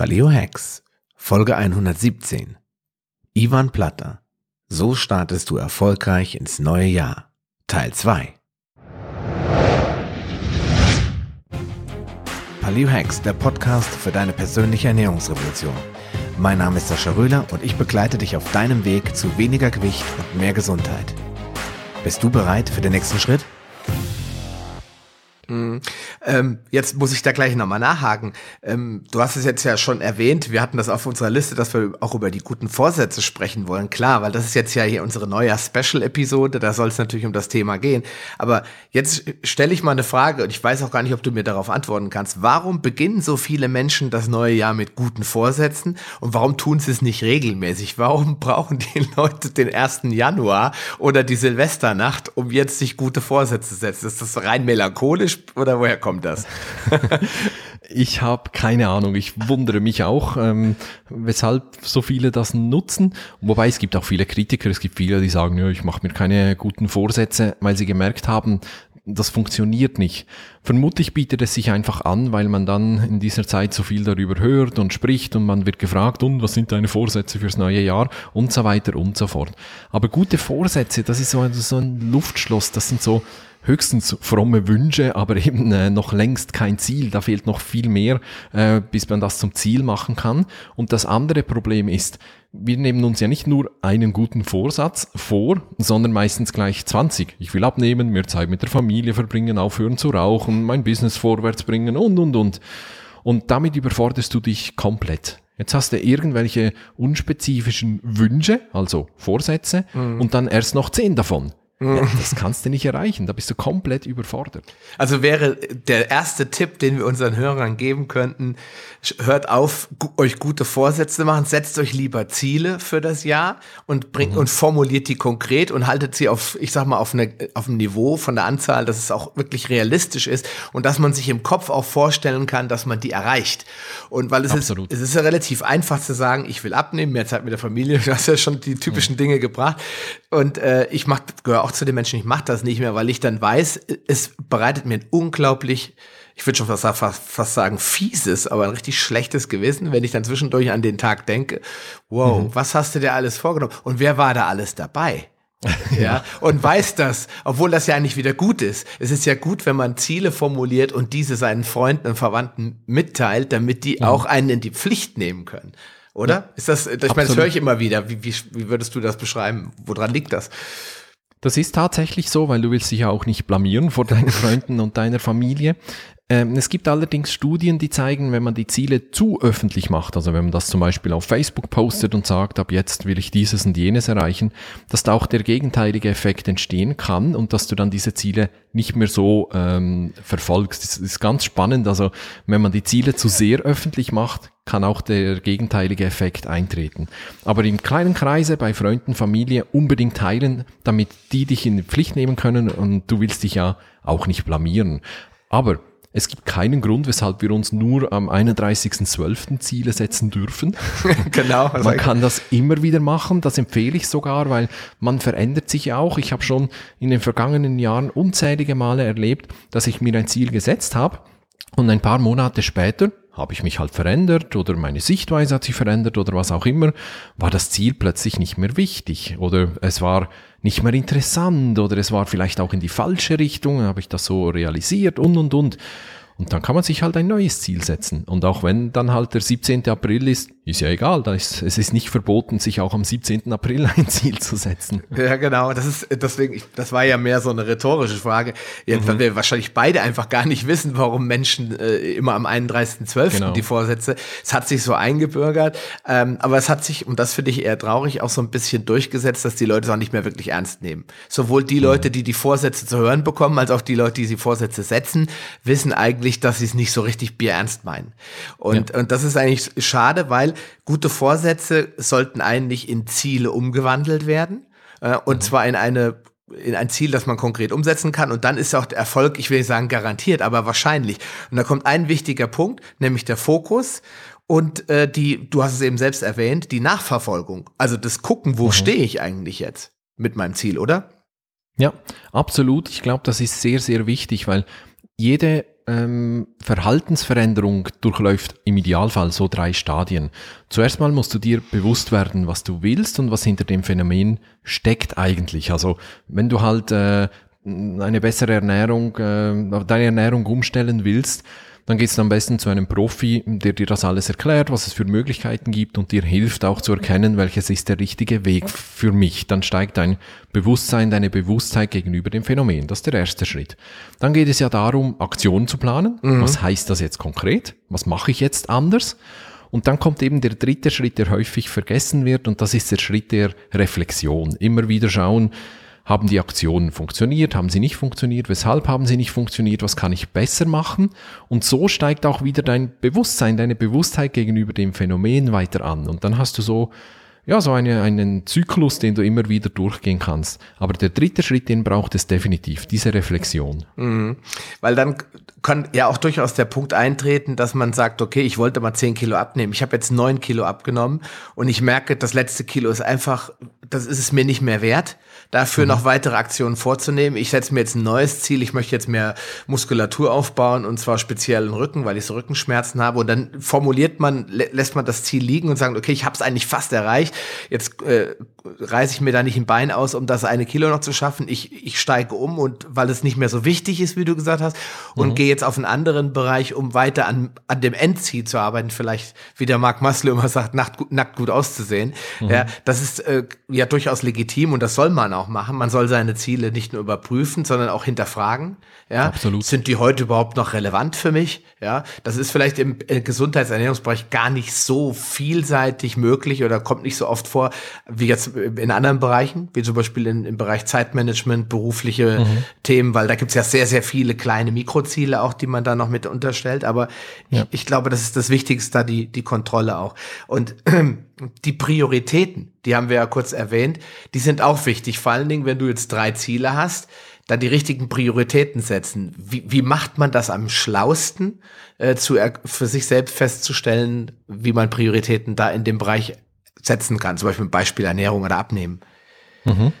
Paleo Hacks, Folge 117. Ivan Platter. So startest du erfolgreich ins neue Jahr. Teil 2. Paleo Hacks, der Podcast für deine persönliche Ernährungsrevolution. Mein Name ist Sascha Röhler und ich begleite dich auf deinem Weg zu weniger Gewicht und mehr Gesundheit. Bist du bereit für den nächsten Schritt? Mhm. Ähm, jetzt muss ich da gleich nochmal nachhaken. Ähm, du hast es jetzt ja schon erwähnt, wir hatten das auf unserer Liste, dass wir auch über die guten Vorsätze sprechen wollen. Klar, weil das ist jetzt ja hier unsere neue Special-Episode, da soll es natürlich um das Thema gehen. Aber jetzt stelle ich mal eine Frage und ich weiß auch gar nicht, ob du mir darauf antworten kannst. Warum beginnen so viele Menschen das neue Jahr mit guten Vorsätzen und warum tun sie es nicht regelmäßig? Warum brauchen die Leute den 1. Januar oder die Silvesternacht, um jetzt sich gute Vorsätze zu setzen? Ist das rein melancholisch? Oder woher kommt das? ich habe keine Ahnung. Ich wundere mich auch, ähm, weshalb so viele das nutzen. Wobei es gibt auch viele Kritiker. Es gibt viele, die sagen, ja, ich mache mir keine guten Vorsätze, weil sie gemerkt haben, das funktioniert nicht. Vermutlich bietet es sich einfach an, weil man dann in dieser Zeit so viel darüber hört und spricht und man wird gefragt, und was sind deine Vorsätze fürs neue Jahr und so weiter und so fort. Aber gute Vorsätze, das ist so ein, so ein Luftschloss, das sind so höchstens fromme Wünsche, aber eben äh, noch längst kein Ziel. Da fehlt noch viel mehr, äh, bis man das zum Ziel machen kann. Und das andere Problem ist, wir nehmen uns ja nicht nur einen guten Vorsatz vor, sondern meistens gleich 20. Ich will abnehmen, mehr Zeit mit der Familie verbringen, aufhören zu rauchen, mein Business vorwärts bringen und, und, und. Und damit überforderst du dich komplett. Jetzt hast du irgendwelche unspezifischen Wünsche, also Vorsätze, mhm. und dann erst noch zehn davon. Ja, das kannst du nicht erreichen, da bist du komplett überfordert. Also wäre der erste Tipp, den wir unseren Hörern geben könnten, hört auf, euch gute Vorsätze machen, setzt euch lieber Ziele für das Jahr und bringt mhm. und formuliert die konkret und haltet sie auf, ich sag mal, auf, eine, auf einem Niveau von der Anzahl, dass es auch wirklich realistisch ist und dass man sich im Kopf auch vorstellen kann, dass man die erreicht. Und weil es Absolut. ist, es ist ja relativ einfach zu sagen, ich will abnehmen, mehr Zeit mit der Familie, du hast ja schon die typischen mhm. Dinge gebracht. Und äh, ich mach, gehöre auch zu den Menschen, ich mache das nicht mehr, weil ich dann weiß, es bereitet mir ein unglaublich, ich würde schon fast, fast, fast sagen, fieses, aber ein richtig schlechtes Gewissen, wenn ich dann zwischendurch an den Tag denke, wow, mhm. was hast du dir alles vorgenommen? Und wer war da alles dabei? ja, und weiß das, obwohl das ja eigentlich wieder gut ist. Es ist ja gut, wenn man Ziele formuliert und diese seinen Freunden und Verwandten mitteilt, damit die mhm. auch einen in die Pflicht nehmen können. Oder? Ja, ist das, ich meine, das höre ich immer wieder. Wie, wie, wie würdest du das beschreiben? Woran liegt das? Das ist tatsächlich so, weil du willst dich ja auch nicht blamieren vor deinen Freunden und deiner Familie. Ähm, es gibt allerdings Studien, die zeigen, wenn man die Ziele zu öffentlich macht, also wenn man das zum Beispiel auf Facebook postet und sagt, ab jetzt will ich dieses und jenes erreichen, dass da auch der gegenteilige Effekt entstehen kann und dass du dann diese Ziele nicht mehr so ähm, verfolgst. Das ist ganz spannend. Also wenn man die Ziele zu sehr öffentlich macht, kann auch der gegenteilige Effekt eintreten. Aber im kleinen Kreise bei Freunden, Familie unbedingt teilen, damit die dich in die Pflicht nehmen können und du willst dich ja auch nicht blamieren. Aber es gibt keinen Grund, weshalb wir uns nur am 31.12. Ziele setzen dürfen. genau. Also man kann das immer wieder machen, das empfehle ich sogar, weil man verändert sich ja auch. Ich habe schon in den vergangenen Jahren unzählige Male erlebt, dass ich mir ein Ziel gesetzt habe und ein paar Monate später habe ich mich halt verändert oder meine Sichtweise hat sich verändert oder was auch immer, war das Ziel plötzlich nicht mehr wichtig oder es war nicht mehr interessant oder es war vielleicht auch in die falsche Richtung, habe ich das so realisiert und und und. Und dann kann man sich halt ein neues Ziel setzen. Und auch wenn dann halt der 17. April ist, ist ja egal. Da ist, es ist nicht verboten, sich auch am 17. April ein Ziel zu setzen. Ja, genau. Das ist deswegen, das war ja mehr so eine rhetorische Frage. Ja, mhm. Weil wir wahrscheinlich beide einfach gar nicht wissen, warum Menschen äh, immer am 31.12. Genau. die Vorsätze. Es hat sich so eingebürgert. Ähm, aber es hat sich, und das finde ich eher traurig, auch so ein bisschen durchgesetzt, dass die Leute es auch nicht mehr wirklich ernst nehmen. Sowohl die mhm. Leute, die die Vorsätze zu hören bekommen, als auch die Leute, die die Vorsätze setzen, wissen eigentlich, eigentlich, dass sie es nicht so richtig bierernst meinen. Und, ja. und das ist eigentlich schade, weil gute Vorsätze sollten eigentlich in Ziele umgewandelt werden. Äh, und mhm. zwar in eine in ein Ziel, das man konkret umsetzen kann. Und dann ist auch der Erfolg, ich will nicht sagen garantiert, aber wahrscheinlich. Und da kommt ein wichtiger Punkt, nämlich der Fokus und äh, die, du hast es eben selbst erwähnt, die Nachverfolgung. Also das Gucken, wo mhm. stehe ich eigentlich jetzt mit meinem Ziel, oder? Ja, absolut. Ich glaube, das ist sehr, sehr wichtig, weil jede ähm, Verhaltensveränderung durchläuft im Idealfall so drei Stadien. Zuerst mal musst du dir bewusst werden, was du willst und was hinter dem Phänomen steckt eigentlich. Also wenn du halt äh, eine bessere Ernährung, äh, deine Ernährung umstellen willst, dann geht es am besten zu einem Profi, der dir das alles erklärt, was es für Möglichkeiten gibt und dir hilft auch zu erkennen, welches ist der richtige Weg für mich. Dann steigt dein Bewusstsein, deine Bewusstheit gegenüber dem Phänomen. Das ist der erste Schritt. Dann geht es ja darum, Aktionen zu planen. Mhm. Was heißt das jetzt konkret? Was mache ich jetzt anders? Und dann kommt eben der dritte Schritt, der häufig vergessen wird, und das ist der Schritt der Reflexion. Immer wieder schauen, haben die Aktionen funktioniert? Haben sie nicht funktioniert? Weshalb haben sie nicht funktioniert? Was kann ich besser machen? Und so steigt auch wieder dein Bewusstsein, deine Bewusstheit gegenüber dem Phänomen weiter an. Und dann hast du so ja, so eine, einen Zyklus, den du immer wieder durchgehen kannst. Aber der dritte Schritt, den braucht es definitiv, diese Reflexion. Mhm. Weil dann kann ja auch durchaus der Punkt eintreten, dass man sagt, okay, ich wollte mal zehn Kilo abnehmen. Ich habe jetzt neun Kilo abgenommen und ich merke, das letzte Kilo ist einfach, das ist es mir nicht mehr wert, dafür mhm. noch weitere Aktionen vorzunehmen. Ich setze mir jetzt ein neues Ziel. Ich möchte jetzt mehr Muskulatur aufbauen und zwar speziell im Rücken, weil ich so Rückenschmerzen habe. Und dann formuliert man, lässt man das Ziel liegen und sagt, okay, ich habe es eigentlich fast erreicht. Jetzt äh, reiße ich mir da nicht ein Bein aus, um das eine Kilo noch zu schaffen. Ich, ich steige um und weil es nicht mehr so wichtig ist, wie du gesagt hast, und mhm. gehe jetzt auf einen anderen Bereich, um weiter an, an dem Endziel zu arbeiten. Vielleicht, wie der Mark Maslow immer sagt, nackt, nackt gut auszusehen. Mhm. Ja, das ist äh, ja durchaus legitim und das soll man auch machen. Man soll seine Ziele nicht nur überprüfen, sondern auch hinterfragen. Ja, Absolut. sind die heute überhaupt noch relevant für mich? Ja, das ist vielleicht im äh, Gesundheitsernährungsbereich gar nicht so vielseitig möglich oder kommt nicht so oft vor wie jetzt in anderen Bereichen, wie zum Beispiel in, im Bereich Zeitmanagement, berufliche mhm. Themen, weil da gibt's ja sehr, sehr viele kleine Mikroziele auch, die man da noch mit unterstellt. Aber ja. ich, ich, glaube, das ist das Wichtigste, die, die Kontrolle auch. Und äh, die Prioritäten, die haben wir ja kurz erwähnt, die sind auch wichtig. Vor allen Dingen, wenn du jetzt drei Ziele hast, dann die richtigen Prioritäten setzen. Wie, wie macht man das am schlausten, äh, zu, für sich selbst festzustellen, wie man Prioritäten da in dem Bereich setzen kann, zum Beispiel Beispiel Ernährung oder Abnehmen. Mhm.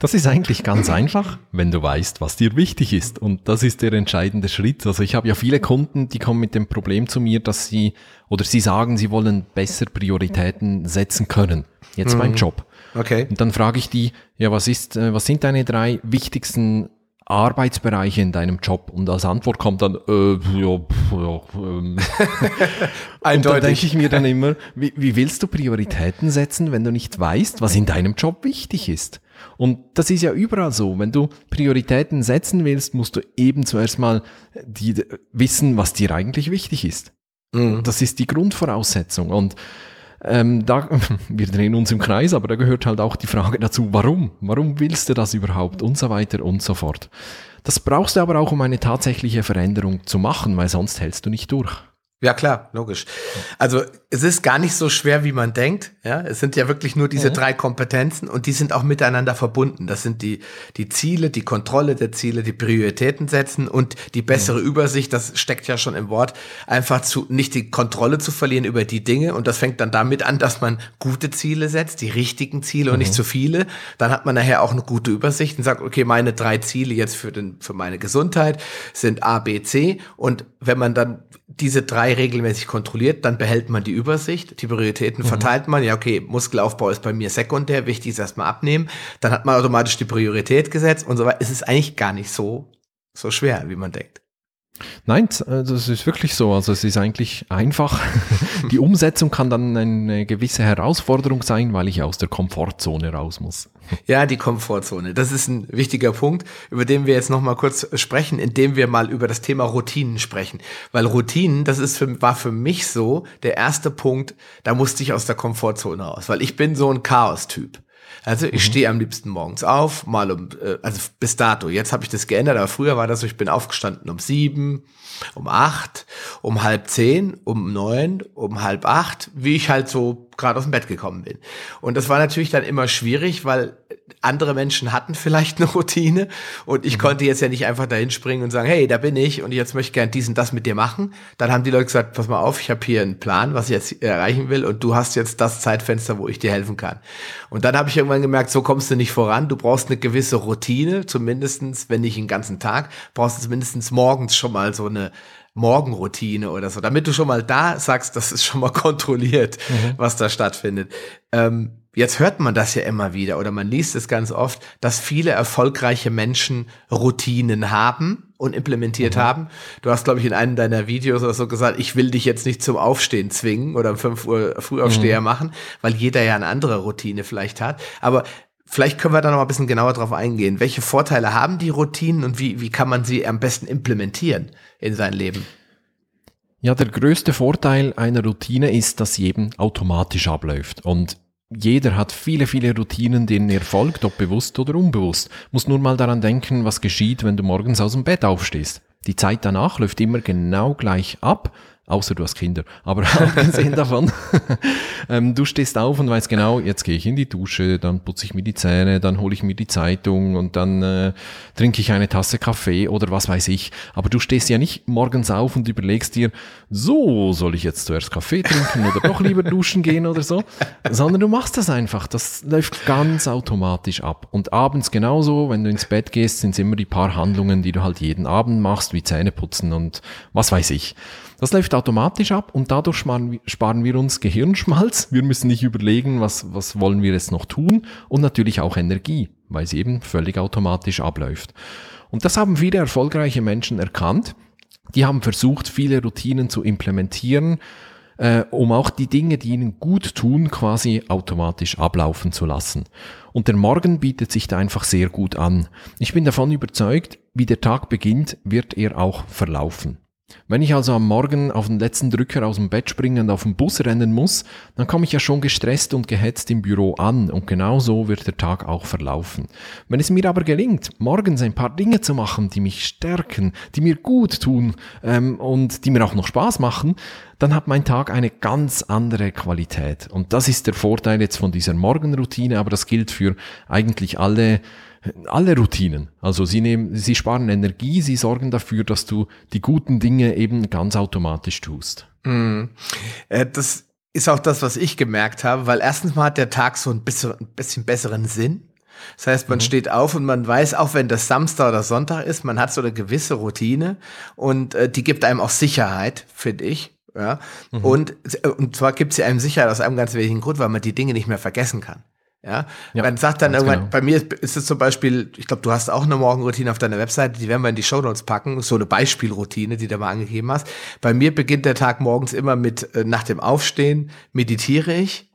Das ist eigentlich ganz einfach, wenn du weißt, was dir wichtig ist. Und das ist der entscheidende Schritt. Also ich habe ja viele Kunden, die kommen mit dem Problem zu mir, dass sie oder sie sagen, sie wollen besser Prioritäten setzen können. Jetzt mhm. beim Job. Okay. Und dann frage ich die, ja, was ist, äh, was sind deine drei wichtigsten Arbeitsbereiche in deinem Job? Und als Antwort kommt dann, äh, ja, ja ähm. Eindeutig. Und da denke ich mir dann immer, wie, wie willst du Prioritäten setzen, wenn du nicht weißt, was in deinem Job wichtig ist? Und das ist ja überall so. Wenn du Prioritäten setzen willst, musst du eben zuerst mal die, wissen, was dir eigentlich wichtig ist. Mhm. Das ist die Grundvoraussetzung. Und ähm, da, wir drehen uns im Kreis, aber da gehört halt auch die Frage dazu, warum? Warum willst du das überhaupt? Und so weiter und so fort. Das brauchst du aber auch, um eine tatsächliche Veränderung zu machen, weil sonst hältst du nicht durch. Ja, klar, logisch. Also es ist gar nicht so schwer, wie man denkt. Ja, es sind ja wirklich nur diese mhm. drei Kompetenzen und die sind auch miteinander verbunden. Das sind die, die Ziele, die Kontrolle der Ziele, die Prioritäten setzen und die bessere mhm. Übersicht. Das steckt ja schon im Wort. Einfach zu, nicht die Kontrolle zu verlieren über die Dinge. Und das fängt dann damit an, dass man gute Ziele setzt, die richtigen Ziele mhm. und nicht mhm. zu viele. Dann hat man nachher auch eine gute Übersicht und sagt, okay, meine drei Ziele jetzt für den, für meine Gesundheit sind A, B, C. Und wenn man dann diese drei regelmäßig kontrolliert, dann behält man die Übersicht, die Prioritäten mhm. verteilt man. Ja, okay, Muskelaufbau ist bei mir sekundär, wichtig ist erstmal abnehmen. Dann hat man automatisch die Priorität gesetzt und so weiter. Es ist eigentlich gar nicht so, so schwer, wie man denkt. Nein, äh, das ist wirklich so. Also es ist eigentlich einfach. Die Umsetzung kann dann eine gewisse Herausforderung sein, weil ich aus der Komfortzone raus muss. Ja, die Komfortzone. Das ist ein wichtiger Punkt, über den wir jetzt noch mal kurz sprechen, indem wir mal über das Thema Routinen sprechen. Weil Routinen, das ist für, war für mich so der erste Punkt, da musste ich aus der Komfortzone raus, weil ich bin so ein Chaos-Typ. Also ich mhm. stehe am liebsten morgens auf, mal um, äh, also bis dato. Jetzt habe ich das geändert, aber früher war das so, ich bin aufgestanden um sieben, um acht, um halb zehn, um neun, um halb acht, wie ich halt so gerade aus dem Bett gekommen bin. Und das war natürlich dann immer schwierig, weil andere Menschen hatten vielleicht eine Routine und ich mhm. konnte jetzt ja nicht einfach dahin springen und sagen, hey, da bin ich und jetzt möchte ich gern dies und das mit dir machen. Dann haben die Leute gesagt, pass mal auf, ich habe hier einen Plan, was ich jetzt erreichen will und du hast jetzt das Zeitfenster, wo ich dir helfen kann. Und dann habe ich irgendwann gemerkt, so kommst du nicht voran. Du brauchst eine gewisse Routine, zumindestens, wenn nicht den ganzen Tag, brauchst du mindestens morgens schon mal so eine Morgenroutine oder so, damit du schon mal da sagst, das ist schon mal kontrolliert, mhm. was da stattfindet. Ähm, Jetzt hört man das ja immer wieder oder man liest es ganz oft, dass viele erfolgreiche Menschen Routinen haben und implementiert mhm. haben. Du hast, glaube ich, in einem deiner Videos oder so gesagt, ich will dich jetzt nicht zum Aufstehen zwingen oder um 5 Uhr Frühaufsteher mhm. machen, weil jeder ja eine andere Routine vielleicht hat. Aber vielleicht können wir da noch ein bisschen genauer drauf eingehen. Welche Vorteile haben die Routinen und wie, wie kann man sie am besten implementieren in sein Leben? Ja, der größte Vorteil einer Routine ist, dass sie eben automatisch abläuft. Und jeder hat viele, viele Routinen, denen er folgt, ob bewusst oder unbewusst. Muss nur mal daran denken, was geschieht, wenn du morgens aus dem Bett aufstehst. Die Zeit danach läuft immer genau gleich ab Außer du hast Kinder. Aber abgesehen davon, ähm, du stehst auf und weißt genau, jetzt gehe ich in die Dusche, dann putze ich mir die Zähne, dann hole ich mir die Zeitung und dann äh, trinke ich eine Tasse Kaffee oder was weiß ich. Aber du stehst ja nicht morgens auf und überlegst dir, so soll ich jetzt zuerst Kaffee trinken oder doch lieber duschen gehen oder so, sondern du machst das einfach. Das läuft ganz automatisch ab. Und abends genauso, wenn du ins Bett gehst, sind es immer die paar Handlungen, die du halt jeden Abend machst, wie Zähne putzen und was weiß ich. Das läuft automatisch ab und dadurch sparen, wir uns Gehirnschmalz. Wir müssen nicht überlegen, was, was wollen wir jetzt noch tun und natürlich auch Energie, weil sie eben völlig automatisch abläuft. Und das haben viele erfolgreiche Menschen erkannt. Die haben versucht, viele Routinen zu implementieren, äh, um auch die Dinge, die ihnen gut tun, quasi automatisch ablaufen zu lassen. Und der Morgen bietet sich da einfach sehr gut an. Ich bin davon überzeugt, wie der Tag beginnt, wird er auch verlaufen. Wenn ich also am Morgen auf den letzten Drücker aus dem Bett springen und auf den Bus rennen muss, dann komme ich ja schon gestresst und gehetzt im Büro an und genau so wird der Tag auch verlaufen. Wenn es mir aber gelingt, morgens ein paar Dinge zu machen, die mich stärken, die mir gut tun ähm, und die mir auch noch Spaß machen, dann hat mein Tag eine ganz andere Qualität. Und das ist der Vorteil jetzt von dieser Morgenroutine, aber das gilt für eigentlich alle alle Routinen. Also sie nehmen, sie sparen Energie, sie sorgen dafür, dass du die guten Dinge eben ganz automatisch tust. Mm. Das ist auch das, was ich gemerkt habe, weil erstens mal hat der Tag so ein bisschen, ein bisschen besseren Sinn. Das heißt, man mhm. steht auf und man weiß, auch wenn das Samstag oder Sonntag ist, man hat so eine gewisse Routine und äh, die gibt einem auch Sicherheit, finde ich. Ja. Mhm. Und, äh, und zwar gibt sie einem Sicherheit aus einem ganz wesentlichen Grund, weil man die Dinge nicht mehr vergessen kann. Ja, ja man sagt dann irgendwann, genau. bei mir ist es zum Beispiel, ich glaube, du hast auch eine Morgenroutine auf deiner Webseite, die werden wir in die Show Notes packen, so eine Beispielroutine, die du mal angegeben hast. Bei mir beginnt der Tag morgens immer mit, äh, nach dem Aufstehen meditiere ich,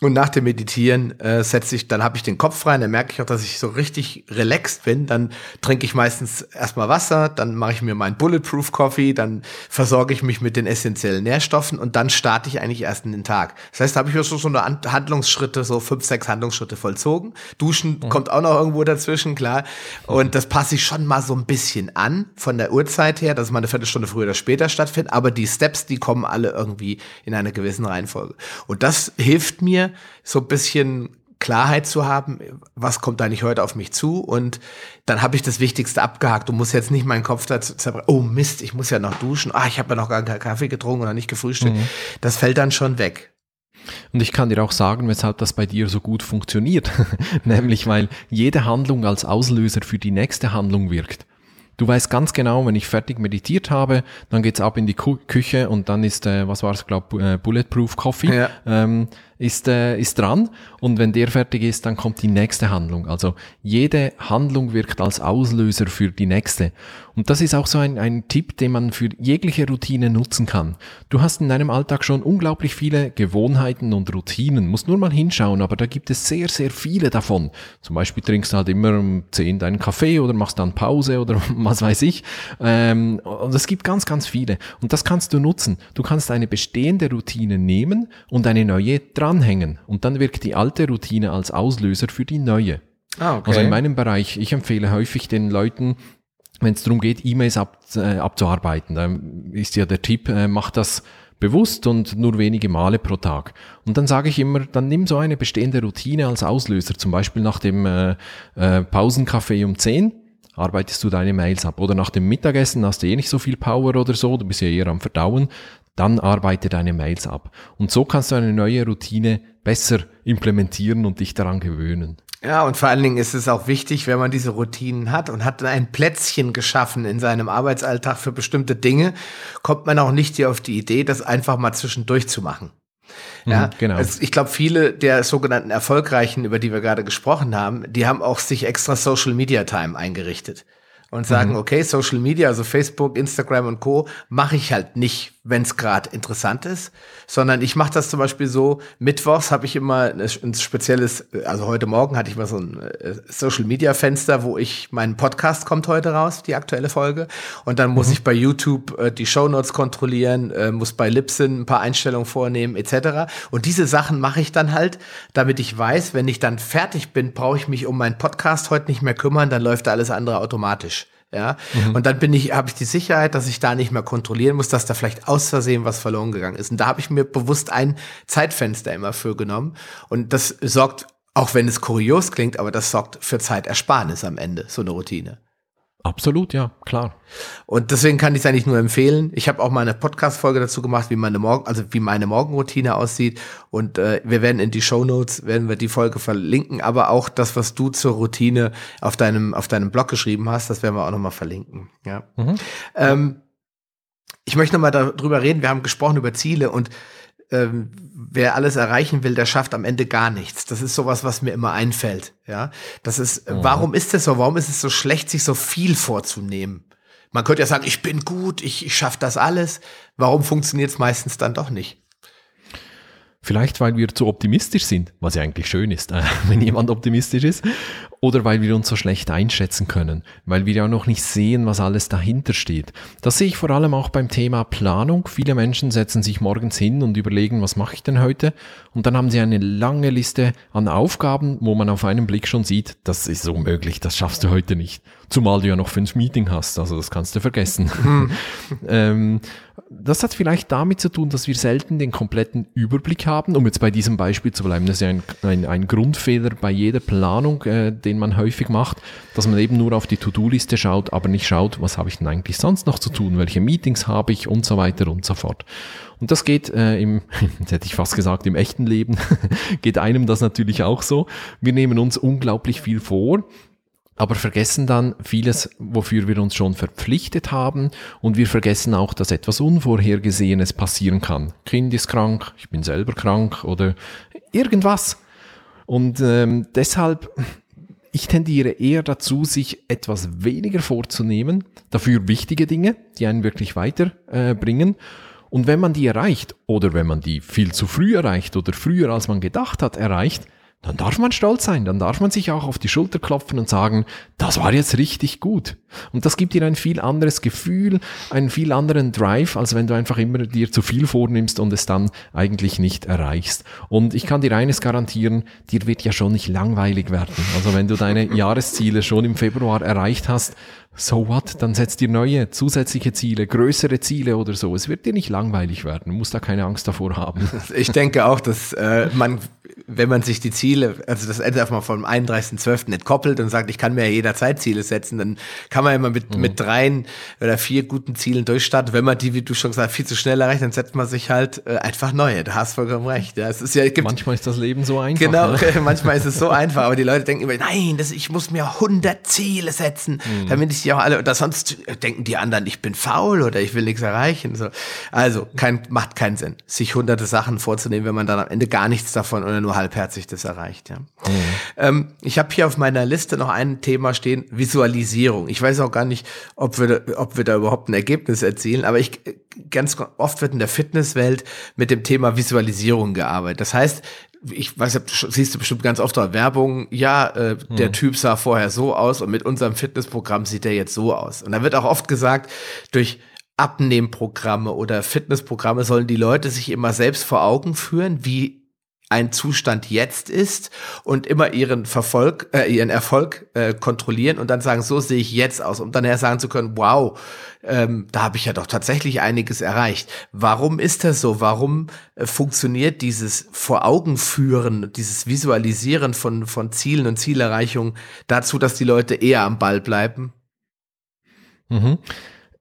und nach dem Meditieren äh, setze ich, dann habe ich den Kopf frei, dann merke ich auch, dass ich so richtig relaxed bin. Dann trinke ich meistens erstmal Wasser, dann mache ich mir meinen Bulletproof Coffee, dann versorge ich mich mit den essentiellen Nährstoffen und dann starte ich eigentlich erst in den Tag. Das heißt, da habe ich schon so eine Handlungsschritte, so fünf, sechs Handlungsschritte vollzogen. Duschen mhm. kommt auch noch irgendwo dazwischen, klar. Und das passe ich schon mal so ein bisschen an von der Uhrzeit her, dass es mal eine Viertelstunde früher oder später stattfindet. Aber die Steps, die kommen alle irgendwie in einer gewissen Reihenfolge. Und das hilft mir, so ein bisschen Klarheit zu haben, was kommt eigentlich heute auf mich zu und dann habe ich das Wichtigste abgehakt. Du musst jetzt nicht meinen Kopf dazu zerbrechen, oh Mist, ich muss ja noch duschen, ah, ich habe ja noch gar keinen Kaffee getrunken oder nicht gefrühstückt. Mhm. Das fällt dann schon weg. Und ich kann dir auch sagen, weshalb das bei dir so gut funktioniert. Nämlich, weil jede Handlung als Auslöser für die nächste Handlung wirkt. Du weißt ganz genau, wenn ich fertig meditiert habe, dann geht's ab in die Küche und dann ist, äh, was war es, glaube äh, Bulletproof Coffee. Ja. Ähm, ist, äh, ist dran und wenn der fertig ist, dann kommt die nächste Handlung. Also jede Handlung wirkt als Auslöser für die nächste. Und das ist auch so ein, ein Tipp, den man für jegliche Routine nutzen kann. Du hast in deinem Alltag schon unglaublich viele Gewohnheiten und Routinen, musst nur mal hinschauen, aber da gibt es sehr, sehr viele davon. Zum Beispiel trinkst du halt immer um 10 deinen Kaffee oder machst dann Pause oder was weiß ich. Ähm, und es gibt ganz, ganz viele. Und das kannst du nutzen. Du kannst eine bestehende Routine nehmen und eine neue dranhängen und dann wirkt die alte Routine als Auslöser für die neue. Ah, okay. Also in meinem Bereich, ich empfehle häufig den Leuten, wenn es darum geht, E-Mails ab, äh, abzuarbeiten, dann ist ja der Tipp, äh, mach das bewusst und nur wenige Male pro Tag. Und dann sage ich immer, dann nimm so eine bestehende Routine als Auslöser, zum Beispiel nach dem äh, äh, Pausenkaffee um 10 arbeitest du deine Mails ab. Oder nach dem Mittagessen hast du eh nicht so viel Power oder so, du bist ja eher am Verdauen, dann arbeite deine Mails ab. Und so kannst du eine neue Routine besser implementieren und dich daran gewöhnen. Ja, und vor allen Dingen ist es auch wichtig, wenn man diese Routinen hat und hat ein Plätzchen geschaffen in seinem Arbeitsalltag für bestimmte Dinge, kommt man auch nicht hier auf die Idee, das einfach mal zwischendurch zu machen. Ja, mhm, genau. Also ich glaube, viele der sogenannten Erfolgreichen, über die wir gerade gesprochen haben, die haben auch sich extra Social Media Time eingerichtet und sagen, mhm. okay, Social Media, also Facebook, Instagram und Co, mache ich halt nicht, wenn es gerade interessant ist, sondern ich mache das zum Beispiel so, mittwochs habe ich immer ein spezielles, also heute Morgen hatte ich mal so ein äh, Social Media Fenster, wo ich, mein Podcast kommt heute raus, die aktuelle Folge, und dann muss mhm. ich bei YouTube äh, die Show Notes kontrollieren, äh, muss bei Libsyn ein paar Einstellungen vornehmen, etc. Und diese Sachen mache ich dann halt, damit ich weiß, wenn ich dann fertig bin, brauche ich mich um meinen Podcast heute nicht mehr kümmern, dann läuft alles andere automatisch. Ja, mhm. und dann bin ich, habe ich die Sicherheit, dass ich da nicht mehr kontrollieren muss, dass da vielleicht aus Versehen was verloren gegangen ist. Und da habe ich mir bewusst ein Zeitfenster immer für genommen. Und das sorgt, auch wenn es kurios klingt, aber das sorgt für Zeitersparnis am Ende, so eine Routine. Absolut, ja, klar. Und deswegen kann ich es eigentlich nur empfehlen. Ich habe auch mal eine Podcast-Folge dazu gemacht, wie meine Morgen, also wie meine Morgenroutine aussieht. Und äh, wir werden in die Show Notes werden wir die Folge verlinken, aber auch das, was du zur Routine auf deinem auf deinem Blog geschrieben hast, das werden wir auch nochmal verlinken. Ja. Mhm. Ähm, ich möchte nochmal darüber reden. Wir haben gesprochen über Ziele und ähm, wer alles erreichen will, der schafft am Ende gar nichts. Das ist sowas, was mir immer einfällt. Ja, das ist, mhm. warum ist das so? Warum ist es so schlecht, sich so viel vorzunehmen? Man könnte ja sagen, ich bin gut, ich, ich schaffe das alles. Warum funktioniert es meistens dann doch nicht? Vielleicht, weil wir zu optimistisch sind, was ja eigentlich schön ist, äh, wenn jemand optimistisch ist, oder weil wir uns so schlecht einschätzen können, weil wir ja noch nicht sehen, was alles dahinter steht. Das sehe ich vor allem auch beim Thema Planung. Viele Menschen setzen sich morgens hin und überlegen, was mache ich denn heute? Und dann haben sie eine lange Liste an Aufgaben, wo man auf einen Blick schon sieht, das ist unmöglich, das schaffst du heute nicht. Zumal du ja noch fünf Meeting hast, also das kannst du vergessen. Hm. ähm, das hat vielleicht damit zu tun, dass wir selten den kompletten Überblick haben, um jetzt bei diesem Beispiel zu bleiben. Das ist ja ein, ein, ein Grundfehler bei jeder Planung, äh, den man häufig macht, dass man eben nur auf die To-Do-Liste schaut, aber nicht schaut, was habe ich denn eigentlich sonst noch zu tun, welche Meetings habe ich und so weiter und so fort. Und das geht äh, im, hätte ich fast gesagt, im echten Leben, geht einem das natürlich auch so. Wir nehmen uns unglaublich viel vor aber vergessen dann vieles, wofür wir uns schon verpflichtet haben und wir vergessen auch, dass etwas Unvorhergesehenes passieren kann. Kind ist krank, ich bin selber krank oder irgendwas. Und ähm, deshalb, ich tendiere eher dazu, sich etwas weniger vorzunehmen, dafür wichtige Dinge, die einen wirklich weiterbringen. Äh, und wenn man die erreicht oder wenn man die viel zu früh erreicht oder früher als man gedacht hat erreicht, dann darf man stolz sein, dann darf man sich auch auf die Schulter klopfen und sagen, das war jetzt richtig gut. Und das gibt dir ein viel anderes Gefühl, einen viel anderen Drive, als wenn du einfach immer dir zu viel vornimmst und es dann eigentlich nicht erreichst. Und ich kann dir eines garantieren, dir wird ja schon nicht langweilig werden. Also wenn du deine Jahresziele schon im Februar erreicht hast, so what? Dann setzt dir neue, zusätzliche Ziele, größere Ziele oder so. Es wird dir nicht langweilig werden. Du musst da keine Angst davor haben. Ich denke auch, dass äh, man, wenn man sich die Ziele, also das Ende einfach mal vom 31.12. nicht koppelt und sagt, ich kann mir ja jederzeit Ziele setzen, dann kann man immer mit, mhm. mit dreien oder vier guten Zielen durchstarten. Wenn man die, wie du schon gesagt hast, viel zu schnell erreicht, dann setzt man sich halt äh, einfach neue. Da hast vollkommen recht. Ja, es ist ja, gibt, manchmal ist das Leben so einfach. Genau, ne? manchmal ist es so einfach, aber die Leute denken immer, nein, das, ich muss mir 100 Ziele setzen, mhm. damit ich die auch alle, oder sonst denken die anderen, ich bin faul oder ich will nichts erreichen. So. Also, kein, macht keinen Sinn, sich hunderte Sachen vorzunehmen, wenn man dann am Ende gar nichts davon oder nur halbherzig das erreicht. Ja. Mhm. Ähm, ich habe hier auf meiner Liste noch ein Thema stehen, Visualisierung. Ich weiß auch gar nicht, ob wir, ob wir da überhaupt ein Ergebnis erzielen, aber ich, ganz oft wird in der Fitnesswelt mit dem Thema Visualisierung gearbeitet. Das heißt, ich weiß, siehst du bestimmt ganz oft auch Werbung, ja, äh, mhm. der Typ sah vorher so aus und mit unserem Fitnessprogramm sieht er jetzt so aus. Und da wird auch oft gesagt, durch Abnehmprogramme oder Fitnessprogramme sollen die Leute sich immer selbst vor Augen führen, wie ein Zustand jetzt ist und immer ihren Verfolg, äh, ihren Erfolg äh, kontrollieren und dann sagen, so sehe ich jetzt aus, um dann her sagen zu können, wow, ähm, da habe ich ja doch tatsächlich einiges erreicht. Warum ist das so? Warum äh, funktioniert dieses vor Augen führen, dieses Visualisieren von, von Zielen und Zielerreichung dazu, dass die Leute eher am Ball bleiben? Mhm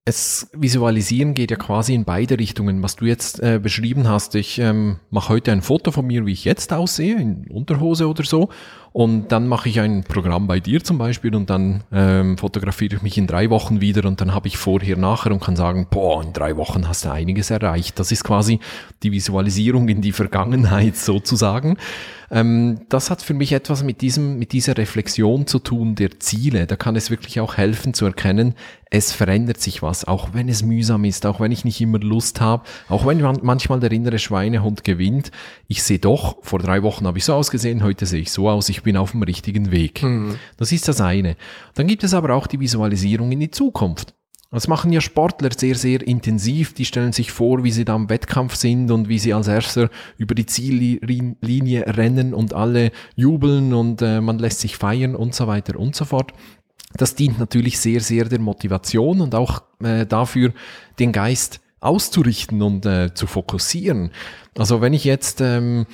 es Visualisieren geht ja quasi in beide Richtungen. Was du jetzt äh, beschrieben hast, ich ähm, mache heute ein Foto von mir, wie ich jetzt aussehe, in Unterhose oder so, und dann mache ich ein Programm bei dir zum Beispiel und dann ähm, fotografiere ich mich in drei Wochen wieder und dann habe ich vorher, nachher und kann sagen, boah, in drei Wochen hast du einiges erreicht. Das ist quasi die Visualisierung in die Vergangenheit sozusagen. Ähm, das hat für mich etwas mit diesem, mit dieser Reflexion zu tun der Ziele. Da kann es wirklich auch helfen zu erkennen, es verändert sich was, auch wenn es mühsam ist, auch wenn ich nicht immer Lust habe, auch wenn manchmal der innere Schweinehund gewinnt. Ich sehe doch, vor drei Wochen habe ich so ausgesehen, heute sehe ich so aus, ich bin auf dem richtigen Weg. Mhm. Das ist das eine. Dann gibt es aber auch die Visualisierung in die Zukunft. Das machen ja Sportler sehr, sehr intensiv. Die stellen sich vor, wie sie da im Wettkampf sind und wie sie als Erster über die Ziellinie rennen und alle jubeln und äh, man lässt sich feiern und so weiter und so fort. Das dient natürlich sehr, sehr der Motivation und auch äh, dafür, den Geist auszurichten und äh, zu fokussieren. Also wenn ich jetzt ähm,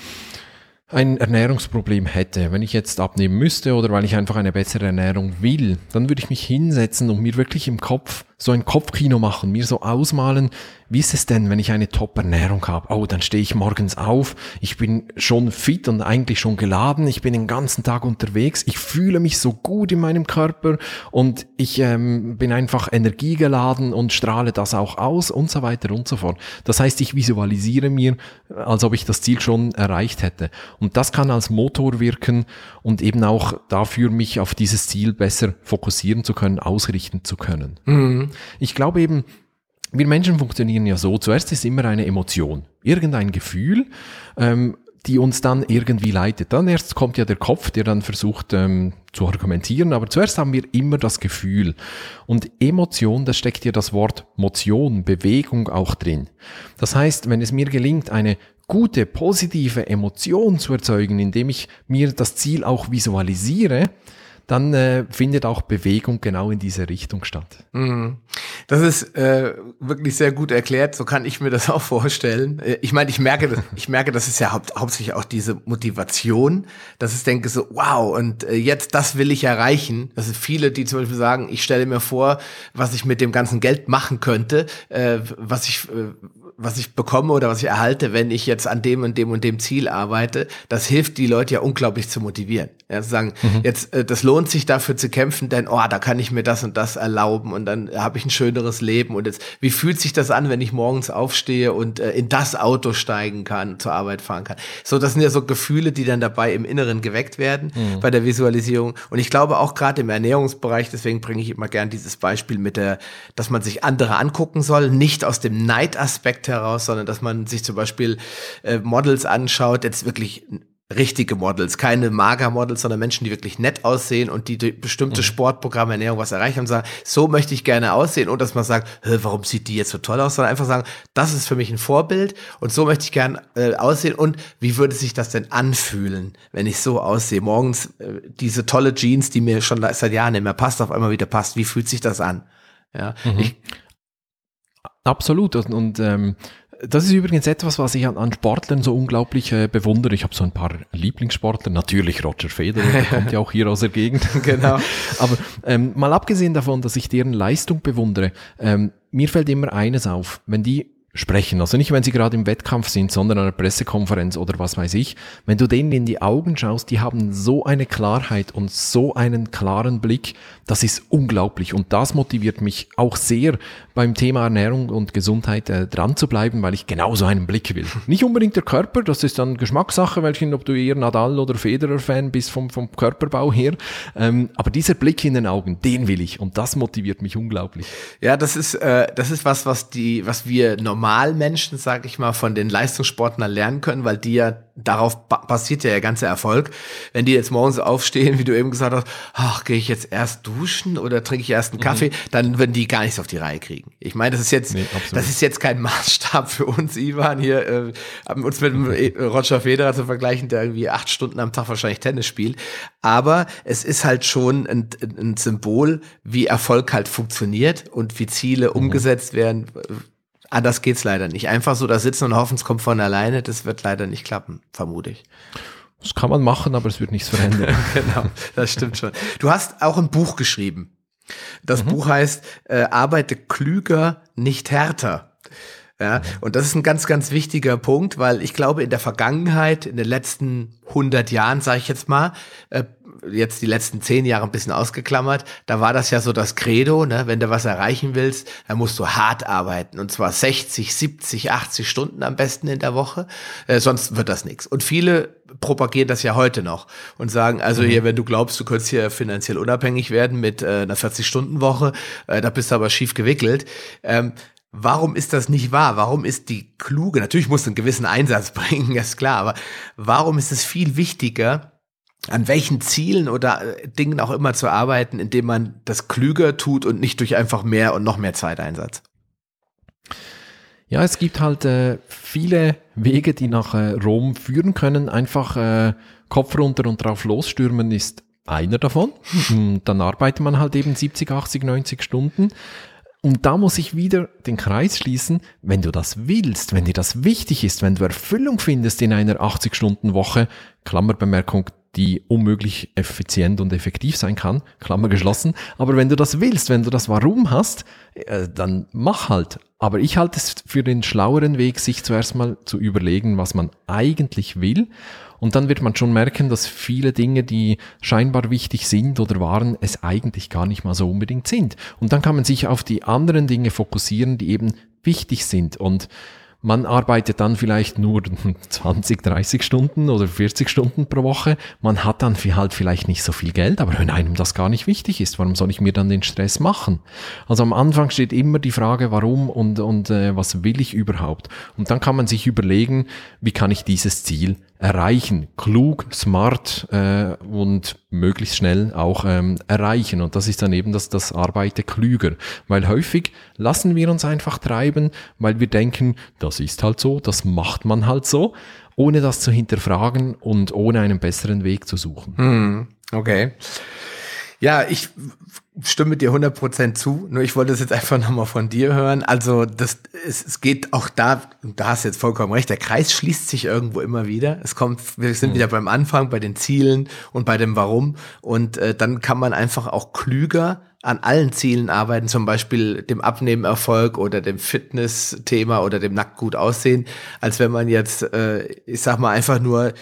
ein Ernährungsproblem hätte, wenn ich jetzt abnehmen müsste oder weil ich einfach eine bessere Ernährung will, dann würde ich mich hinsetzen und mir wirklich im Kopf so ein Kopfkino machen, mir so ausmalen, wie ist es denn, wenn ich eine Top-Ernährung habe? Oh, dann stehe ich morgens auf, ich bin schon fit und eigentlich schon geladen, ich bin den ganzen Tag unterwegs, ich fühle mich so gut in meinem Körper und ich ähm, bin einfach energiegeladen und strahle das auch aus und so weiter und so fort. Das heißt, ich visualisiere mir, als ob ich das Ziel schon erreicht hätte. Und das kann als Motor wirken und eben auch dafür, mich auf dieses Ziel besser fokussieren zu können, ausrichten zu können. Mhm. Ich glaube eben, wir Menschen funktionieren ja so. Zuerst ist immer eine Emotion, irgendein Gefühl, ähm, die uns dann irgendwie leitet. Dann erst kommt ja der Kopf, der dann versucht ähm, zu argumentieren, aber zuerst haben wir immer das Gefühl. Und Emotion, da steckt ja das Wort Motion, Bewegung auch drin. Das heißt, wenn es mir gelingt, eine gute, positive Emotion zu erzeugen, indem ich mir das Ziel auch visualisiere, dann äh, findet auch Bewegung genau in diese Richtung statt. Mhm. Das ist äh, wirklich sehr gut erklärt. So kann ich mir das auch vorstellen. Äh, ich meine, ich merke, ich merke, das ist ja haupt, hauptsächlich auch diese Motivation, dass ich denke so, wow, und äh, jetzt das will ich erreichen. Das sind viele, die zum Beispiel sagen, ich stelle mir vor, was ich mit dem ganzen Geld machen könnte, äh, was ich äh, was ich bekomme oder was ich erhalte, wenn ich jetzt an dem und dem und dem Ziel arbeite, das hilft die Leute ja unglaublich zu motivieren. Ja, zu sagen, mhm. jetzt, äh, das lohnt sich dafür zu kämpfen, denn, oh, da kann ich mir das und das erlauben und dann habe ich ein schöneres Leben und jetzt, wie fühlt sich das an, wenn ich morgens aufstehe und äh, in das Auto steigen kann, zur Arbeit fahren kann? So, das sind ja so Gefühle, die dann dabei im Inneren geweckt werden mhm. bei der Visualisierung. Und ich glaube auch gerade im Ernährungsbereich, deswegen bringe ich immer gern dieses Beispiel mit der, dass man sich andere angucken soll, nicht aus dem Neidaspekt heraus, sondern dass man sich zum Beispiel äh, Models anschaut, jetzt wirklich richtige Models, keine Mager-Models, sondern Menschen, die wirklich nett aussehen und die durch bestimmte mhm. Sportprogramme, Ernährung was erreichen und sagen, so möchte ich gerne aussehen und dass man sagt, warum sieht die jetzt so toll aus, sondern einfach sagen, das ist für mich ein Vorbild und so möchte ich gerne äh, aussehen und wie würde sich das denn anfühlen, wenn ich so aussehe? Morgens äh, diese tolle Jeans, die mir schon seit Jahren nicht mehr passt, auf einmal wieder passt, wie fühlt sich das an? Ja, mhm. ich, Absolut. Und, und ähm, das ist übrigens etwas, was ich an, an Sportlern so unglaublich äh, bewundere. Ich habe so ein paar Lieblingssportler, natürlich Roger Federer, der kommt ja auch hier aus der Gegend. genau. Aber ähm, mal abgesehen davon, dass ich deren Leistung bewundere, ähm, mir fällt immer eines auf, wenn die sprechen. Also nicht, wenn sie gerade im Wettkampf sind, sondern an einer Pressekonferenz oder was weiß ich. Wenn du denen in die Augen schaust, die haben so eine Klarheit und so einen klaren Blick, das ist unglaublich. Und das motiviert mich auch sehr, beim Thema Ernährung und Gesundheit äh, dran zu bleiben, weil ich genau so einen Blick will. Nicht unbedingt der Körper, das ist dann Geschmackssache, welchen, ob du eher Nadal oder Federer-Fan bist vom, vom Körperbau her. Ähm, aber dieser Blick in den Augen, den will ich. Und das motiviert mich unglaublich. Ja, das ist, äh, das ist was, was die, was wir normal Normalmenschen, sag ich mal, von den Leistungssportlern lernen können, weil die ja darauf basiert ja der ganze Erfolg. Wenn die jetzt morgens aufstehen, wie du eben gesagt hast, ach, gehe ich jetzt erst duschen oder trinke ich erst einen Kaffee, mhm. dann würden die gar nichts auf die Reihe kriegen. Ich meine, das ist jetzt, nee, das ist jetzt kein Maßstab für uns, Ivan, hier äh, uns mit äh, Roger Federer zu vergleichen, der irgendwie acht Stunden am Tag wahrscheinlich Tennis spielt. Aber es ist halt schon ein, ein Symbol, wie Erfolg halt funktioniert und wie Ziele mhm. umgesetzt werden Anders geht's leider nicht. Einfach so da sitzen und hoffen, es kommt von alleine, das wird leider nicht klappen, vermute ich. Das kann man machen, aber es wird nichts verändern. genau, das stimmt schon. Du hast auch ein Buch geschrieben. Das mhm. Buch heißt äh, Arbeite klüger, nicht härter. Ja, und das ist ein ganz, ganz wichtiger Punkt, weil ich glaube, in der Vergangenheit, in den letzten 100 Jahren, sage ich jetzt mal, äh, jetzt die letzten zehn Jahre ein bisschen ausgeklammert, da war das ja so das Credo, ne? wenn du was erreichen willst, dann musst du hart arbeiten und zwar 60, 70, 80 Stunden am besten in der Woche, äh, sonst wird das nichts. Und viele propagieren das ja heute noch und sagen, also mhm. hier, wenn du glaubst, du könntest hier finanziell unabhängig werden mit äh, einer 40-Stunden-Woche, äh, da bist du aber schief gewickelt. Ähm, Warum ist das nicht wahr? Warum ist die kluge, natürlich muss einen gewissen Einsatz bringen, ist klar, aber warum ist es viel wichtiger, an welchen Zielen oder äh, Dingen auch immer zu arbeiten, indem man das klüger tut und nicht durch einfach mehr und noch mehr Zeiteinsatz. Ja, es gibt halt äh, viele Wege, die nach äh, Rom führen können. Einfach äh, Kopf runter und drauf losstürmen ist einer davon. Und dann arbeitet man halt eben 70, 80, 90 Stunden. Und da muss ich wieder den Kreis schließen, wenn du das willst, wenn dir das wichtig ist, wenn du Erfüllung findest in einer 80-Stunden-Woche, Klammerbemerkung, die unmöglich effizient und effektiv sein kann, Klammer geschlossen. Aber wenn du das willst, wenn du das Warum hast, äh, dann mach halt. Aber ich halte es für den schlaueren Weg, sich zuerst mal zu überlegen, was man eigentlich will. Und dann wird man schon merken, dass viele Dinge, die scheinbar wichtig sind oder waren, es eigentlich gar nicht mal so unbedingt sind. Und dann kann man sich auf die anderen Dinge fokussieren, die eben wichtig sind. Und man arbeitet dann vielleicht nur 20, 30 Stunden oder 40 Stunden pro Woche. Man hat dann halt vielleicht nicht so viel Geld, aber wenn einem das gar nicht wichtig ist, warum soll ich mir dann den Stress machen? Also am Anfang steht immer die Frage, warum und, und äh, was will ich überhaupt? Und dann kann man sich überlegen, wie kann ich dieses Ziel erreichen, klug, smart äh, und möglichst schnell auch ähm, erreichen. Und das ist dann eben das, das Arbeiten klüger. Weil häufig lassen wir uns einfach treiben, weil wir denken, das ist halt so, das macht man halt so, ohne das zu hinterfragen und ohne einen besseren Weg zu suchen. Hm, okay. Ja, ich stimme dir 100% zu, nur ich wollte es jetzt einfach nochmal von dir hören. Also das, es, es geht auch da, da hast du jetzt vollkommen recht, der Kreis schließt sich irgendwo immer wieder. Es kommt, wir sind mhm. wieder beim Anfang, bei den Zielen und bei dem Warum und äh, dann kann man einfach auch klüger an allen Zielen arbeiten, zum Beispiel dem Abnehmerfolg oder dem Fitness-Thema oder dem nackt gut aussehen, als wenn man jetzt, äh, ich sag mal, einfach nur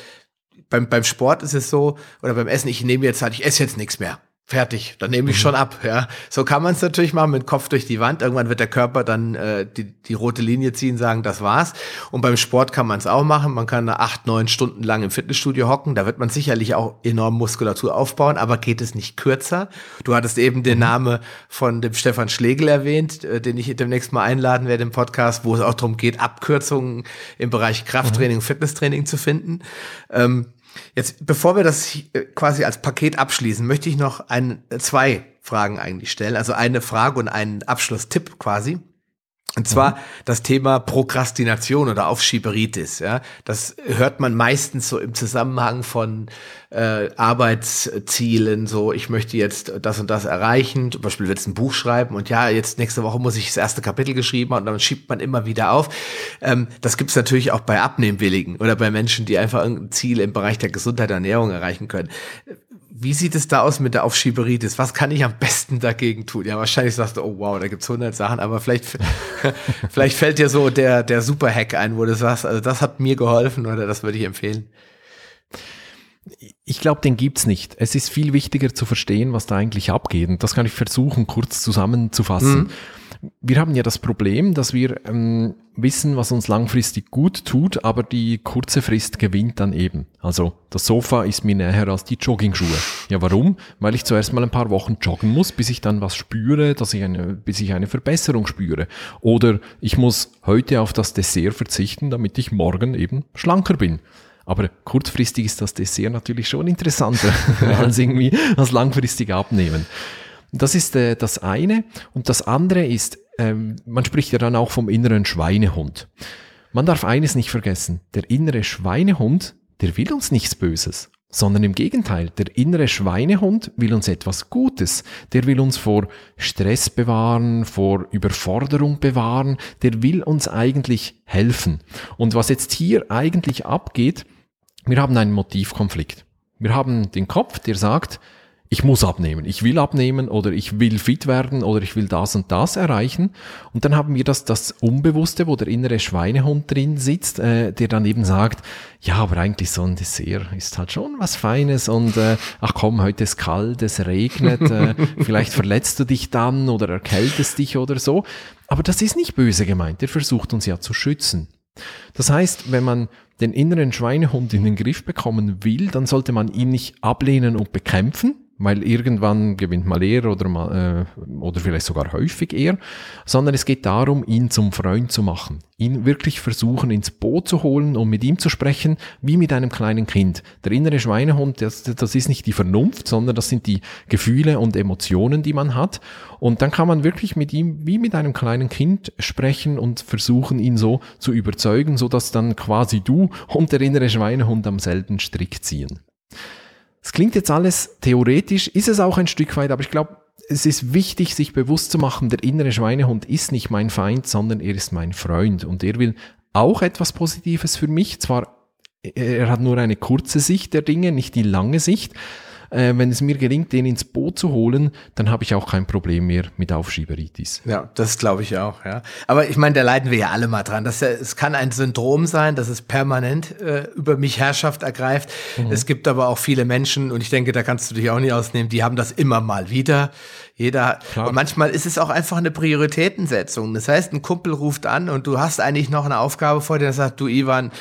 beim, beim Sport ist es so, oder beim Essen, ich nehme jetzt halt, ich esse jetzt nichts mehr fertig, dann nehme ich mhm. schon ab. Ja, so kann man es natürlich machen mit Kopf durch die Wand. Irgendwann wird der Körper dann äh, die, die rote Linie ziehen, sagen, das war's. Und beim Sport kann man es auch machen. Man kann acht, neun Stunden lang im Fitnessstudio hocken. Da wird man sicherlich auch enorm Muskulatur aufbauen, aber geht es nicht kürzer? Du hattest eben den mhm. Namen von dem Stefan Schlegel erwähnt, äh, den ich demnächst mal einladen werde im Podcast, wo es auch darum geht, Abkürzungen im Bereich Krafttraining, mhm. Fitnesstraining zu finden. Ähm, Jetzt, bevor wir das äh, quasi als Paket abschließen, möchte ich noch ein, äh, zwei Fragen eigentlich stellen. Also eine Frage und einen Abschlusstipp quasi. Und zwar mhm. das Thema Prokrastination oder Aufschieberitis. Ja, das hört man meistens so im Zusammenhang von äh, Arbeitszielen. So, ich möchte jetzt das und das erreichen. Zum Beispiel wird es ein Buch schreiben und ja, jetzt nächste Woche muss ich das erste Kapitel geschrieben und dann schiebt man immer wieder auf. Ähm, das gibt es natürlich auch bei Abnehmwilligen oder bei Menschen, die einfach irgendein Ziel im Bereich der Gesundheit und Ernährung erreichen können. Wie sieht es da aus mit der Aufschieberitis? Was kann ich am besten dagegen tun? Ja, wahrscheinlich sagst du, oh wow, da gibt's hundert Sachen, aber vielleicht, vielleicht fällt dir so der, der Super-Hack ein, wo du sagst, also das hat mir geholfen oder das würde ich empfehlen. Ich glaube, den gibt's nicht. Es ist viel wichtiger zu verstehen, was da eigentlich abgeht. Und das kann ich versuchen, kurz zusammenzufassen. Mhm wir haben ja das Problem, dass wir ähm, wissen, was uns langfristig gut tut, aber die kurze Frist gewinnt dann eben. Also das Sofa ist mir näher als die Joggingschuhe. Ja, warum? Weil ich zuerst mal ein paar Wochen joggen muss, bis ich dann was spüre, dass ich eine, bis ich eine Verbesserung spüre. Oder ich muss heute auf das Dessert verzichten, damit ich morgen eben schlanker bin. Aber kurzfristig ist das Dessert natürlich schon interessanter als irgendwie als langfristig abnehmen. Das ist äh, das eine. Und das andere ist, ähm, man spricht ja dann auch vom inneren Schweinehund. Man darf eines nicht vergessen. Der innere Schweinehund, der will uns nichts Böses sondern im Gegenteil, der innere Schweinehund will uns etwas Gutes, der will uns vor Stress bewahren, vor Überforderung bewahren, der will uns eigentlich helfen. Und was jetzt hier eigentlich abgeht, wir haben einen Motivkonflikt. Wir haben den Kopf, der sagt, ich muss abnehmen, ich will abnehmen oder ich will fit werden oder ich will das und das erreichen. Und dann haben wir das, das Unbewusste, wo der innere Schweinehund drin sitzt, äh, der dann eben sagt, ja, aber eigentlich so ein Dessert ist halt schon was Feines und äh, ach komm, heute ist kalt, es regnet, äh, vielleicht verletzt du dich dann oder erkältest dich oder so. Aber das ist nicht böse gemeint, der versucht uns ja zu schützen. Das heißt, wenn man den inneren Schweinehund in den Griff bekommen will, dann sollte man ihn nicht ablehnen und bekämpfen, weil irgendwann gewinnt mal er oder, mal, äh, oder vielleicht sogar häufig er, sondern es geht darum, ihn zum Freund zu machen, ihn wirklich versuchen ins Boot zu holen und mit ihm zu sprechen, wie mit einem kleinen Kind. Der innere Schweinehund, das, das ist nicht die Vernunft, sondern das sind die Gefühle und Emotionen, die man hat. Und dann kann man wirklich mit ihm wie mit einem kleinen Kind sprechen und versuchen, ihn so zu überzeugen, so dass dann quasi du und der innere Schweinehund am selben Strick ziehen. Es klingt jetzt alles theoretisch, ist es auch ein Stück weit, aber ich glaube, es ist wichtig, sich bewusst zu machen, der innere Schweinehund ist nicht mein Feind, sondern er ist mein Freund und er will auch etwas Positives für mich. Zwar, er hat nur eine kurze Sicht der Dinge, nicht die lange Sicht, äh, wenn es mir gelingt, den ins Boot zu holen, dann habe ich auch kein Problem mehr mit Aufschieberitis. Ja, das glaube ich auch, ja. Aber ich meine, da leiden wir ja alle mal dran. Das, es kann ein Syndrom sein, dass es permanent äh, über mich Herrschaft ergreift. Mhm. Es gibt aber auch viele Menschen, und ich denke, da kannst du dich auch nicht ausnehmen, die haben das immer mal wieder. Jeder, Klar. und manchmal ist es auch einfach eine Prioritätensetzung. Das heißt, ein Kumpel ruft an und du hast eigentlich noch eine Aufgabe vor dir, der sagt, du Ivan,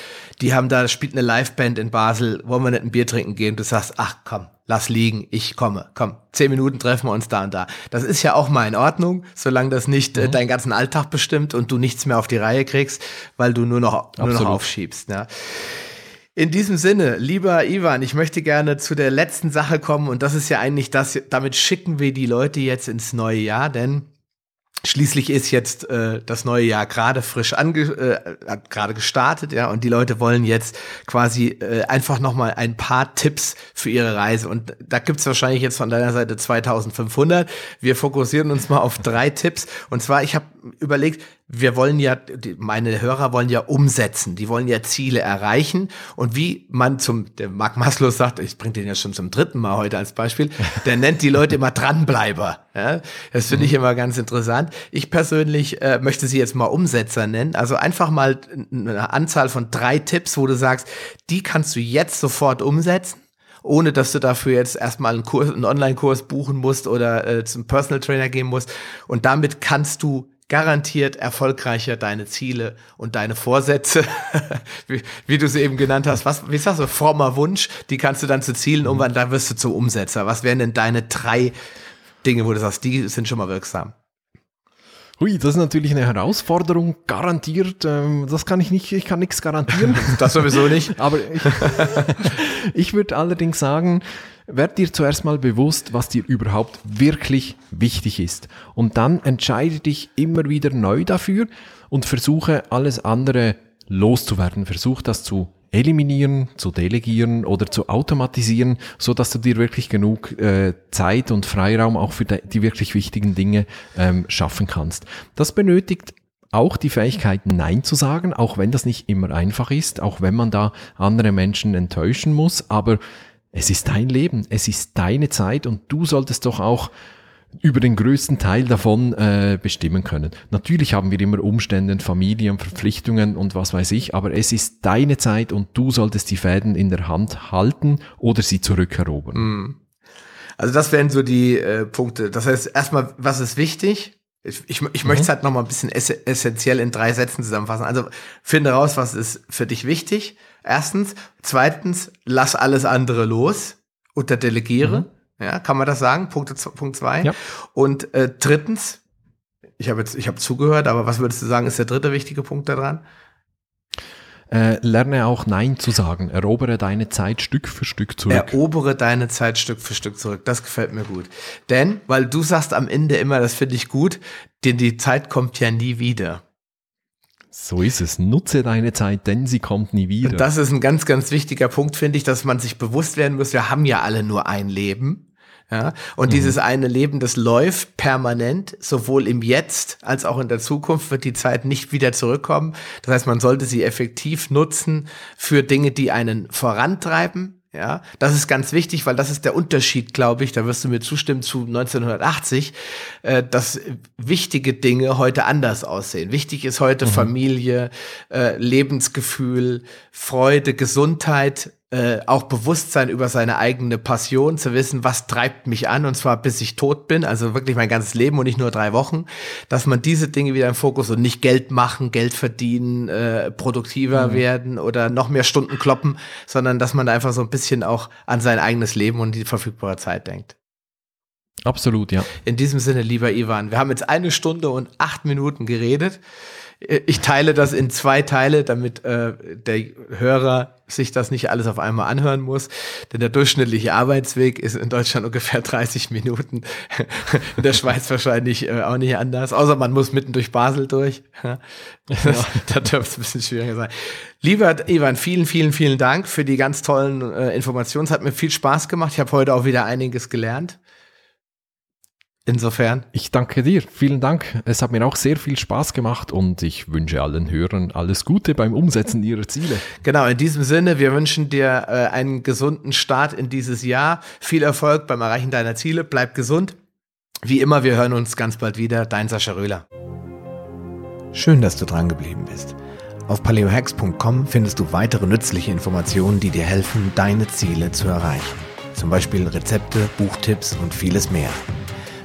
die haben da, spielt eine Liveband in Basel, wollen wir nicht ein Bier trinken gehen? Du sagst, ach komm, lass liegen, ich komme, komm, zehn Minuten treffen wir uns da und da. Das ist ja auch mal in Ordnung, solange das nicht äh, mhm. äh, deinen ganzen Alltag bestimmt und du nichts mehr auf die Reihe kriegst, weil du nur noch, nur noch aufschiebst. Ja. In diesem Sinne, lieber Ivan, ich möchte gerne zu der letzten Sache kommen und das ist ja eigentlich das, damit schicken wir die Leute jetzt ins neue Jahr, denn Schließlich ist jetzt äh, das neue Jahr gerade frisch ange äh, gerade gestartet, ja, und die Leute wollen jetzt quasi äh, einfach noch mal ein paar Tipps für ihre Reise. Und da gibt's wahrscheinlich jetzt von deiner Seite 2500. Wir fokussieren uns mal auf drei Tipps. Und zwar, ich habe überlegt, wir wollen ja, meine Hörer wollen ja umsetzen, die wollen ja Ziele erreichen. Und wie man zum, der Mark Maslow sagt, ich bringe den ja schon zum dritten Mal heute als Beispiel, der nennt die Leute immer Dranbleiber. Ja, das finde ich mhm. immer ganz interessant. Ich persönlich äh, möchte sie jetzt mal Umsetzer nennen. Also einfach mal eine Anzahl von drei Tipps, wo du sagst, die kannst du jetzt sofort umsetzen ohne dass du dafür jetzt erstmal einen Kurs, einen Online-Kurs buchen musst oder äh, zum Personal Trainer gehen musst. Und damit kannst du garantiert erfolgreicher deine Ziele und deine Vorsätze, wie, wie, du sie eben genannt hast. Was, wie sagst du, frommer Wunsch, die kannst du dann zu Zielen umwandeln, da wirst du zum Umsetzer. Was wären denn deine drei Dinge, wo du sagst, die sind schon mal wirksam? Hui, das ist natürlich eine Herausforderung, garantiert. Ähm, das kann ich nicht, ich kann nichts garantieren. das sowieso nicht. Aber ich, ich würde allerdings sagen, werd dir zuerst mal bewusst, was dir überhaupt wirklich wichtig ist. Und dann entscheide dich immer wieder neu dafür und versuche alles andere loszuwerden. Versuch das zu eliminieren, zu delegieren oder zu automatisieren, so dass du dir wirklich genug äh, Zeit und Freiraum auch für die, die wirklich wichtigen Dinge ähm, schaffen kannst. Das benötigt auch die Fähigkeit, Nein zu sagen, auch wenn das nicht immer einfach ist, auch wenn man da andere Menschen enttäuschen muss, aber es ist dein Leben, es ist deine Zeit und du solltest doch auch über den größten Teil davon äh, bestimmen können. Natürlich haben wir immer Umstände, Familien, Verpflichtungen und was weiß ich, aber es ist deine Zeit und du solltest die Fäden in der Hand halten oder sie zurückerobern. Mhm. Also das wären so die äh, Punkte. Das heißt, erstmal, was ist wichtig? Ich, ich, ich mhm. möchte es halt noch mal ein bisschen ess essentiell in drei Sätzen zusammenfassen. Also finde raus, was ist für dich wichtig. Erstens. Zweitens, lass alles andere los oder delegiere. Mhm. Ja, kann man das sagen? Punkt, Punkt zwei. Ja. Und äh, drittens, ich habe jetzt, ich habe zugehört, aber was würdest du sagen, ist der dritte wichtige Punkt daran? Äh, lerne auch Nein zu sagen. Erobere deine Zeit Stück für Stück zurück. Erobere deine Zeit Stück für Stück zurück. Das gefällt mir gut. Denn, weil du sagst am Ende immer, das finde ich gut, denn die Zeit kommt ja nie wieder. So ist es. Nutze deine Zeit, denn sie kommt nie wieder. Und das ist ein ganz, ganz wichtiger Punkt, finde ich, dass man sich bewusst werden muss, wir haben ja alle nur ein Leben. Ja, und mhm. dieses eine Leben, das läuft permanent, sowohl im Jetzt als auch in der Zukunft wird die Zeit nicht wieder zurückkommen. Das heißt, man sollte sie effektiv nutzen für Dinge, die einen vorantreiben. Ja, das ist ganz wichtig, weil das ist der Unterschied, glaube ich, da wirst du mir zustimmen zu 1980, äh, dass wichtige Dinge heute anders aussehen. Wichtig ist heute mhm. Familie, äh, Lebensgefühl, Freude, Gesundheit, äh, auch Bewusstsein über seine eigene Passion, zu wissen, was treibt mich an, und zwar bis ich tot bin, also wirklich mein ganzes Leben und nicht nur drei Wochen, dass man diese Dinge wieder im Fokus und nicht Geld machen, Geld verdienen, äh, produktiver mhm. werden oder noch mehr Stunden kloppen, sondern dass man einfach so ein bisschen auch an sein eigenes Leben und die verfügbare Zeit denkt. Absolut, ja. In diesem Sinne, lieber Ivan, wir haben jetzt eine Stunde und acht Minuten geredet. Ich teile das in zwei Teile, damit äh, der Hörer sich das nicht alles auf einmal anhören muss. Denn der durchschnittliche Arbeitsweg ist in Deutschland ungefähr 30 Minuten. in der Schweiz wahrscheinlich äh, auch nicht anders. Außer man muss mitten durch Basel durch. Ja. da dürfte es ein bisschen schwieriger sein. Lieber Ivan, vielen, vielen, vielen Dank für die ganz tollen äh, Informationen. Es hat mir viel Spaß gemacht. Ich habe heute auch wieder einiges gelernt. Insofern. Ich danke dir. Vielen Dank. Es hat mir auch sehr viel Spaß gemacht und ich wünsche allen Hörern alles Gute beim Umsetzen ihrer Ziele. Genau, in diesem Sinne, wir wünschen dir äh, einen gesunden Start in dieses Jahr. Viel Erfolg beim Erreichen deiner Ziele. Bleib gesund. Wie immer, wir hören uns ganz bald wieder. Dein Sascha Röhler. Schön, dass du dran geblieben bist. Auf paleohacks.com findest du weitere nützliche Informationen, die dir helfen, deine Ziele zu erreichen. Zum Beispiel Rezepte, Buchtipps und vieles mehr.